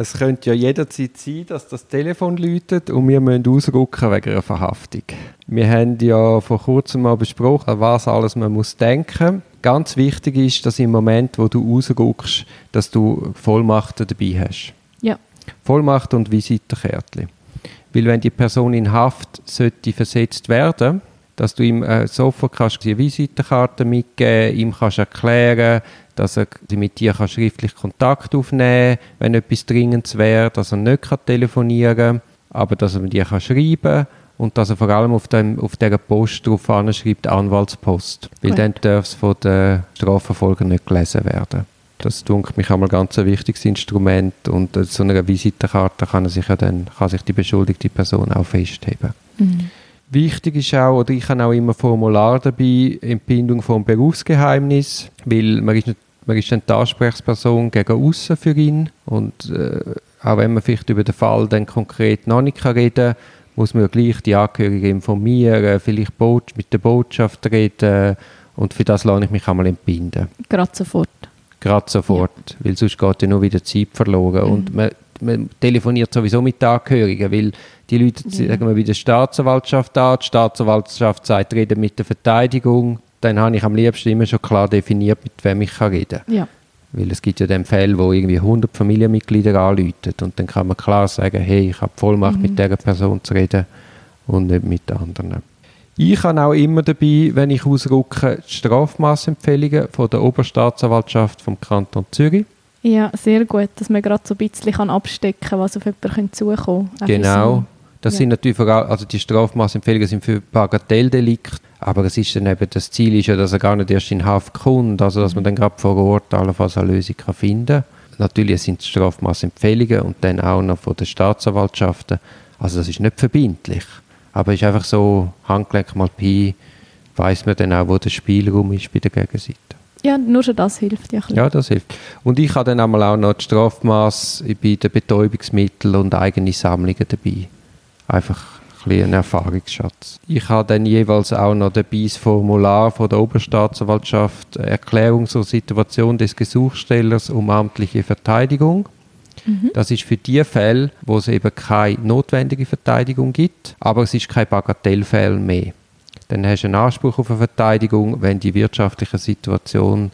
Es könnte ja jederzeit sein, dass das Telefon läutet und wir müssen ausrücken wegen einer Verhaftung. Wir haben ja vor kurzem mal besprochen, was alles man muss denken. Ganz wichtig ist, dass im Moment, wo du ausrückst, dass du Vollmachten dabei hast. Ja. Vollmacht und Visitenkärtchen. Weil wenn die Person in Haft sollte versetzt werden, dass du ihm äh, sofort kannst die Visitenkarte mitgeben, ihm kannst erklären, dass er mit dir kann schriftlich Kontakt aufnehmen kann, wenn etwas Dringendes wäre, dass er nicht kann telefonieren kann, aber dass er mit dir kann schreiben kann und dass er vor allem auf, dem, auf dieser Post drauf schreibt Anwaltspost, weil Gut. dann darf es von den Strafverfolgern nicht gelesen werden. Das dunkelt mich einmal ganz ein wichtiges Instrument und äh, so einer Visitenkarte kann, sich ja dann, kann sich die beschuldigte Person auch festheben. Mhm. Wichtig ist auch, oder ich habe auch immer Formular dabei, Entbindung vom Berufsgeheimnis, weil man ist, nicht, man ist dann die Ansprechperson gegen außen für ihn und äh, auch wenn man vielleicht über den Fall dann konkret noch nicht kann reden kann, muss man ja gleich die Angehörigen informieren, vielleicht mit der Botschaft reden und für das lasse ich mich einmal entbinden. Gerade sofort. Gerade sofort, weil sonst geht ja nur wieder Zeit verloren. Mhm. Und man, man telefoniert sowieso mit den Angehörigen, weil die Leute Ja. sagen wir bei der Staatsanwaltschaft an, die Staatsanwaltschaft sagt, reden mit der Verteidigung. Dann habe ich am liebsten immer schon klar definiert, mit wem ich kann reden kann. Ja. Weil es gibt ja dann Fälle, wo irgendwie 100 Familienmitglieder anrufen und dann kann man klar sagen, hey, ich habe die Vollmacht, Mhm. mit dieser Person zu reden und nicht mit anderen. Ich habe auch immer dabei, wenn ich ausrücke, die Strafmaßempfehlungen von der Oberstaatsanwaltschaft vom Kanton Zürich. Ja, sehr gut, dass man gerade so ein bisschen kann abstecken kann, was auf jemanden zukommen für Genau. Das Ja. sind natürlich vor allem, also die Strafmaßempfehlungen sind für Bagatelldelikt, aber es ist dann eben, das Ziel ist ja, dass er gar nicht erst in Haft kommt, also dass man dann gerade vor Ort allenfalls eine Lösung kann finden Natürlich sind es Strafmaßempfehlungen und dann auch noch von den Staatsanwaltschaften. Also das ist nicht verbindlich, aber es ist einfach so, Handgelenk mal Pi, weiß man dann auch, wo der Spielraum ist bei der Gegenseite. Ja, nur schon das hilft ja. Ja, das hilft. Und ich habe dann einmal auch noch die Strafmaß bei den Betäubungsmitteln und eigene Sammlungen dabei. Einfach ein Erfahrungsschatz. Ich habe dann jeweils auch noch dabei das Formular von der Oberstaatsanwaltschaft Erklärung zur Situation des Gesuchstellers um amtliche Verteidigung. Das ist für die Fälle, wo es eben keine notwendige Verteidigung gibt, aber es ist kein Bagatellfall mehr. Dann hast du einen Anspruch auf eine Verteidigung, wenn die wirtschaftliche Situation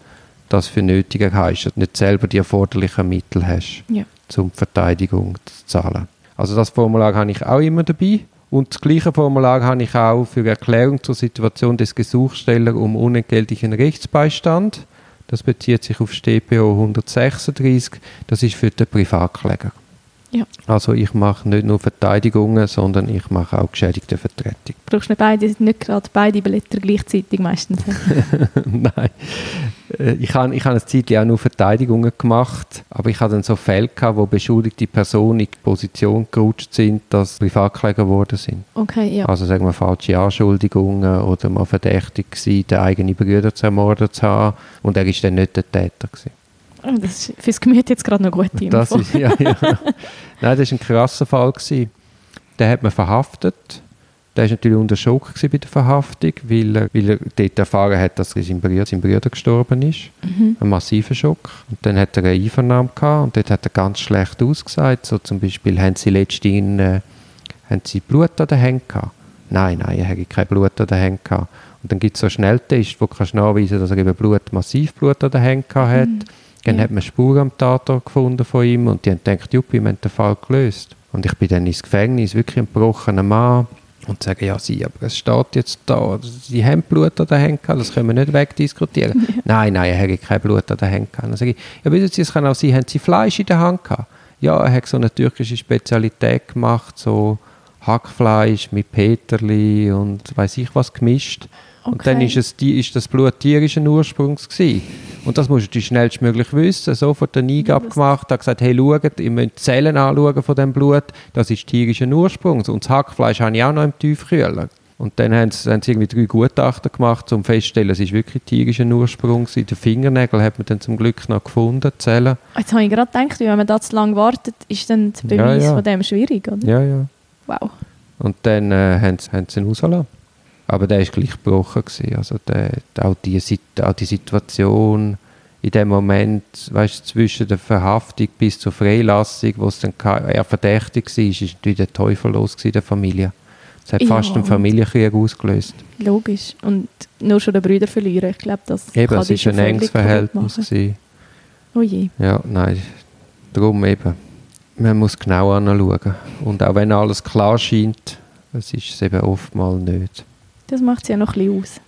das für nötig erheischt und nicht selber die erforderlichen Mittel hast, Ja. um die Verteidigung zu zahlen. Also das Formular habe ich auch immer dabei. Und das gleiche Formular habe ich auch für Erklärung zur Situation des Gesuchstellers um unentgeltlichen Rechtsbeistand. Das bezieht sich auf StPO 136. Das ist für den Privatkläger. Ja. Also ich mache nicht nur Verteidigungen, sondern ich mache auch geschädigte Vertretung. Du brauchst nicht, beide, nicht gerade beide Blätter gleichzeitig meistens. Nein. Äh, Ich habe ich habe eine Zeit lang auch nur Verteidigungen gemacht, aber ich hatte dann so Fälle, gehabt, wo beschuldigte Personen in die Position gerutscht sind, dass sie Privatkläger geworden sind. Okay, ja. Also sagen wir falsche Anschuldigungen oder mal verdächtig gewesen, den eigenen Bruder zu ermordet zu haben und er ist dann nicht der Täter gewesen. Das ist fürs Gemüt jetzt gerade noch gute Info. Das ist, ja, ja. Nein, das war ein krasser Fall. Gewesen. Den hat man verhaftet. Der war natürlich unter Schock bei der Verhaftung, weil er, weil er dort erfahren hat, dass sein Bruder, sein Bruder gestorben ist. Mhm. Ein massiver Schock. Und dann hat er eine Einvernahme gehabt und dort hat er ganz schlecht ausgesagt. So zum Beispiel, haben sie letztens äh, haben sie Blut an den Händen gehabt? Nein, nein, er hatte kein Blut an den Händen gehabt. Und dann gibt es so einen Schnelltest, wo du kannst nachweisen dass er eben Blut, massiv Blut an den Händen gehabt hat. Dann Ja. hat man Spuren am Tatort gefunden von ihm und die haben gedacht, Juppie, wir haben den Fall gelöst. Und ich bin dann ins Gefängnis, wirklich ein gebrochener Mann. Und sage, ja, sie, aber es steht jetzt da, sie haben Blut an den Händen gehabt, das können wir nicht wegdiskutieren. Nein, nein, er hat kein Blut an den Händen gehabt. Dann sage ich, ja, wissen Sie, es kann auch sein, haben Sie Fleisch in der Hand gehabt? Ja, er hat so eine türkische Spezialität gemacht, so Hackfleisch mit Peterli und weiß ich was gemischt. Und dann Okay. ist, es, ist das Blut tierischen Ursprungs gewesen. Und das musst du schnellstmöglich wissen. Sofort eine Eingabe das- gemacht, hat gesagt, hey, schaut, ihr müsst die Zellen anschauen von dem Blut, das ist tierischen Ursprungs. Und das Hackfleisch habe ich auch noch im Tiefkühler. Und dann haben sie, haben sie irgendwie drei Gutachten gemacht, um festzustellen, es ist wirklich tierischen Ursprungs. In den Fingernägeln hat man dann zum Glück noch gefunden, Zellen. Jetzt habe ich gerade gedacht, wenn man da zu lange wartet, ist dann der Ja, Beweis ja. von dem schwierig, oder? Ja, ja. Wow. Und dann äh, haben, sie, haben sie ihn rausgelassen. Aber der war gleich gebrochen. Gewesen. Also der, auch, die, auch die Situation in dem Moment, weißt du, zwischen der Verhaftung bis zur Freilassung, wo es dann ke- er verdächtig war, ist natürlich der Teufel los in der Familie. Es hat Ja, fast einen Familienkrieg ausgelöst. Logisch. Und nur schon den Brüder verlieren, ich glaube, das Eben, kann es war ein enges Verhältnis. Gewesen. Oh je. Ja, nein, darum eben. Man muss genau anschauen. Und auch wenn alles klar scheint, es ist es eben oftmals nicht. Das macht es ja noch ein bisschen aus.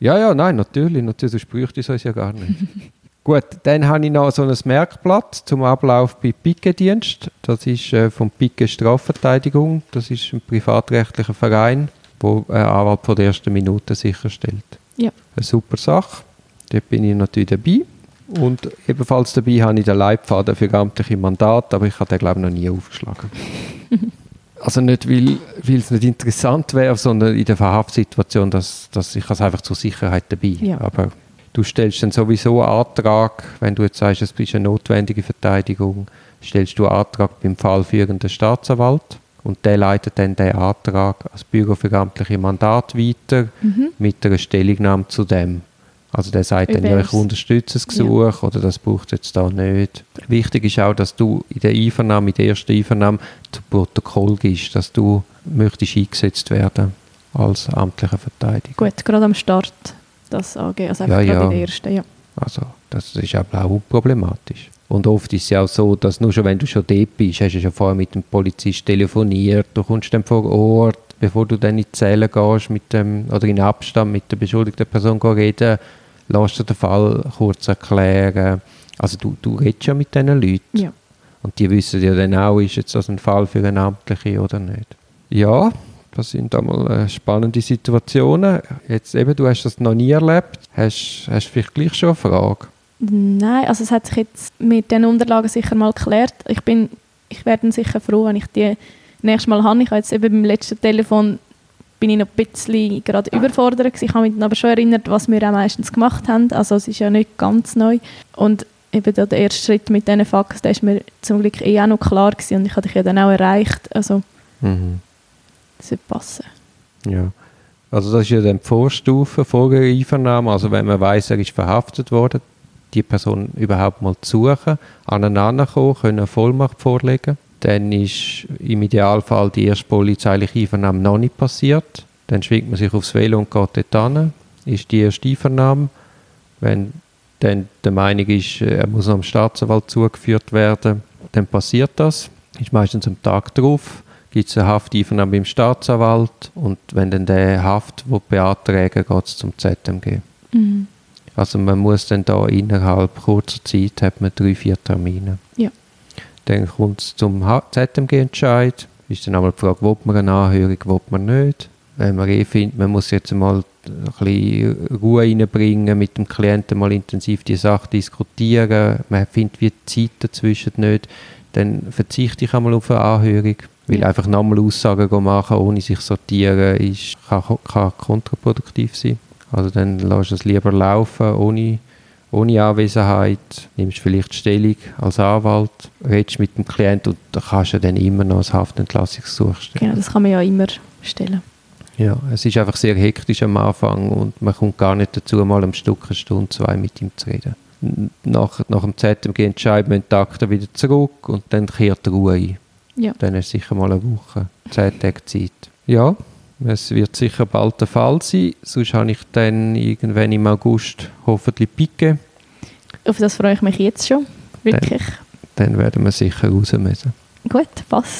Ja, ja, nein, natürlich, natürlich, sonst bräuchte es uns ja gar nicht. Gut, dann habe ich noch so ein Merkblatt zum Ablauf bei Pike-Dienst. Das ist äh, vom Pike Strafverteidigung. Das ist ein privatrechtlicher Verein, wo einen Anwalt von der ersten Minute sicherstellt. Ja. Eine super Sache. Dort bin ich natürlich dabei. Und ebenfalls dabei habe ich den Leitfaden für amtliche Mandate, aber ich habe den, glaube ich, noch nie aufgeschlagen. Also nicht, weil, weil es nicht interessant wäre, sondern in der Verhaftsituation, dass, dass ich es einfach zur Sicherheit dabei. Ja. Aber du stellst dann sowieso einen Antrag, wenn du jetzt sagst, es ist eine notwendige Verteidigung, stellst du einen Antrag beim fallführenden Staatsanwalt und der leitet dann den Antrag als Büro für amtliche Mandate weiter Mhm. mit einer Stellungnahme zu dem. Also der sagt dann, Über ja, ich unterstütze das Gesuch oder das braucht jetzt da nicht. Wichtig ist auch, dass du in der Einvernahme, in der ersten Einvernahme zu Protokoll gibst, dass du möchtest eingesetzt werden als amtlicher Verteidiger. Gut, gerade am Start das angehen. Also einfach Ja, gerade ja. in der ersten, ja. Also das ist aber auch unproblematisch. Und oft ist es ja auch so, dass nur schon, wenn du schon dort bist, hast du schon vorher mit dem Polizist telefoniert, du kommst dann vor Ort, bevor du dann in die Zelle gehst mit dem, oder in Abstand mit der beschuldigten Person reden, lässt du den Fall kurz erklären. Also du, du redest ja mit diesen Leuten. ja. Und die wissen ja dann auch, ist jetzt das ein Fall für eine Amtliche oder nicht. Ja, das sind einmal äh, spannende Situationen. Jetzt eben, du hast das noch nie erlebt. Hast du vielleicht gleich schon eine Frage? Nein, also es hat sich jetzt mit den Unterlagen sicher mal geklärt. Ich bin, ich dann sicher froh, wenn ich die nächstes Mal habe. Ich habe jetzt eben beim letzten Telefon bin ich noch ein bisschen gerade überfordert. Ich habe mich dann aber schon erinnert, was wir auch meistens gemacht haben. Also es ist ja nicht ganz neu. Und eben der erste Schritt mit diesen Fax, der ist mir zum Glück eh auch noch klar gewesen und ich habe dich ja dann auch erreicht. Also Mhm. das wird passen. Ja. Also das ist ja dann die Vorstufe vor der Einvernahme. Also wenn man weiß, er ist verhaftet worden, die Person überhaupt mal zu suchen, aneinander kommen, können eine Vollmacht vorlegen. Dann ist im Idealfall die erste polizeiliche Einvernahme noch nicht passiert. Dann schwingt man sich aufs Velo und geht dort hin. Ist die erste Einvernahme. Wenn dann der Meinung ist, äh, er muss am Staatsanwalt zugeführt werden, dann passiert das. Ist meistens am Tag drauf gibt es eine Hafteinvernahme beim Staatsanwalt und wenn dann der Haft will beantragen geht es zum ZMG. Mhm. Also man muss dann da innerhalb kurzer Zeit hat man drei, vier Termine. Ja. Dann kommt es zum ZMG-Entscheid. Ist dann einmal die Frage, will man eine Anhörung, will man nicht. Wenn man eh findet, man muss jetzt mal ein bisschen Ruhe reinbringen, mit dem Klienten mal intensiv die Sache diskutieren, man findet wie die Zeit dazwischen nicht, dann verzichte ich einmal auf eine Anhörung. Weil einfach nochmal Aussagen machen, ohne sich sortieren, ist, kann, kann kontraproduktiv sein. Also dann du es lieber laufen, ohne, ohne Anwesenheit. Nimmst vielleicht Stellung als Anwalt, redest mit dem Klienten und dann kannst du dann immer noch ein Haftentlassungsgesuch stellen. Genau, das kann man ja immer stellen. Ja, es ist einfach sehr hektisch am Anfang und man kommt gar nicht dazu, mal am Stück eine Stunde, zwei mit ihm zu reden. Nach, nach dem ZMG-Entscheid müssen die Akten wieder zurück und dann kehrt die Ruhe ein. Ja. Dann ist sicher mal eine Woche, zehn Tage Zeit. Ja, es wird sicher bald der Fall sein. Sonst habe ich dann irgendwann im August hoffentlich Picke. Auf das freue ich mich jetzt schon. Wirklich. Dann werden wir sicher raus müssen. Gut, passt.